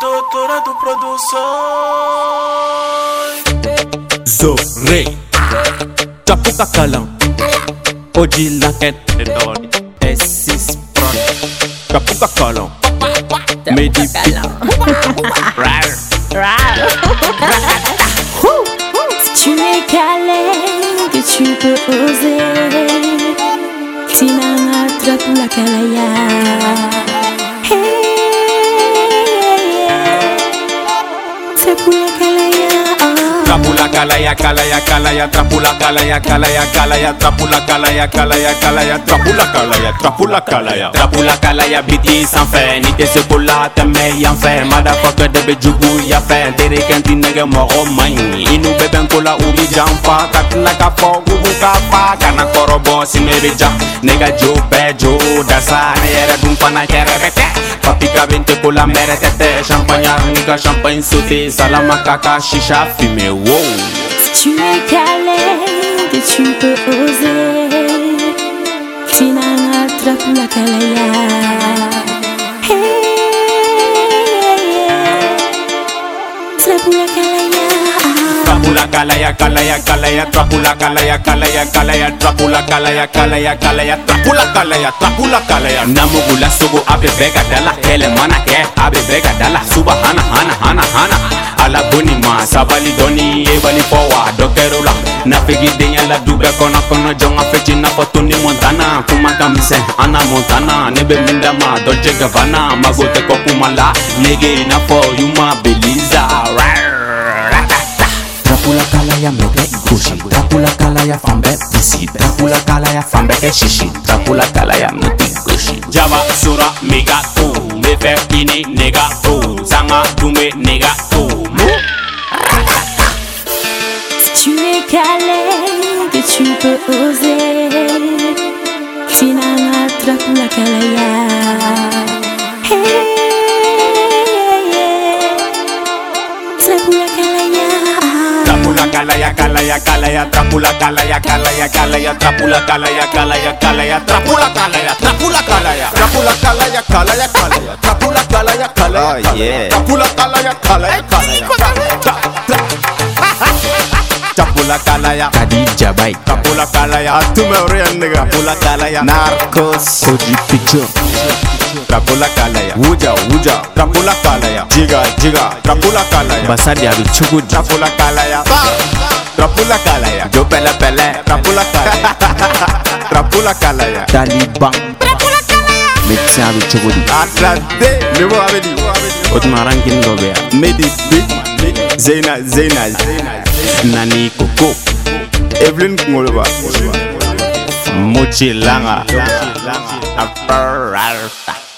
Doutorado Produções. Zorei Chapuca Calão Hoje na Esses pronto Chapuca Calão Medi Rar Rar. Si tu es calé, que tu peux oser. Si m'en attrape la calaya. Hey. calaya, calaya, calaya, trapula, calaya, calaya, calaya, trapula, calaya, calaya, calaya, trapula, calaya, trapula, calaya, trapula, calaya, biti sans fin, ni te se pula, te me mets en fin, motherfucker de be bejugu ya fin, tere kenti nege moro main, inu beben kola ubi jamfa, katina ka fo, gugu ka fa, kana koro bon, sinu ebeja, nega jo, bejo, dasa, ne yere dun fana kere bete, tɛ Papi ka bɛ n tɛ ko la mɛrɛ tɛ tɛ Champagne ni champagne sauté Salama kaka shisha fumé wow Si tu es calé, que tu peux oser. Tina attrape la calaya. Hey, Kalaya kalaya kalaya Trapula kalaya kalaya kalaya Trapula kalaya kalaya kalaya Trapula kalaya trapula kalaya. Namugula sugu abe bega dala Kele mana ke abe bega dala Subhana hana hana hana Ala boni ma sabali doni Ebali powa dokeru la Nafigi denya la dube kono kono Jonga fechi na fotuni montana. Kuma kamise ana montana Nebe minda ma dolce gabbana. Magote ko kumala Nege na fo yuma beliza Rar Dracula kalaya mɛkɛ gosi Dracula kalaya fan bɛɛ bisi Dracula kalaya fan bɛɛ kɛ sisi Dracula kalaya mɛkɛ gosi Jaba sura mega to Me fɛ ini nega to Sanga dumbe nega to Si tu es calé, que tu peux oser. Tina attrape la calaya. Trapula kalaya kalaya kalaya Trapula kalaya kalaya kalaya Trapula kalaya kalaya kalaya Oh, nigga Narcos Koji picture Trapula kalaya Wuja wuja Trapula kalaya Jiga jiga Trapula kalaya Basadi a bɛ cogo di Trapula kalaya Trapula calaya, yo pela pelé. Trapula calaya, trapula calaya. Taliban. Trapula calaya. Médecin avec Chogodi. Atlanté, le mot avait dit. Otmaran Kingobea. Medi, Zena, Zena. Nani Coco. Evelyn Ngolova. Mochi Langa. Apparata.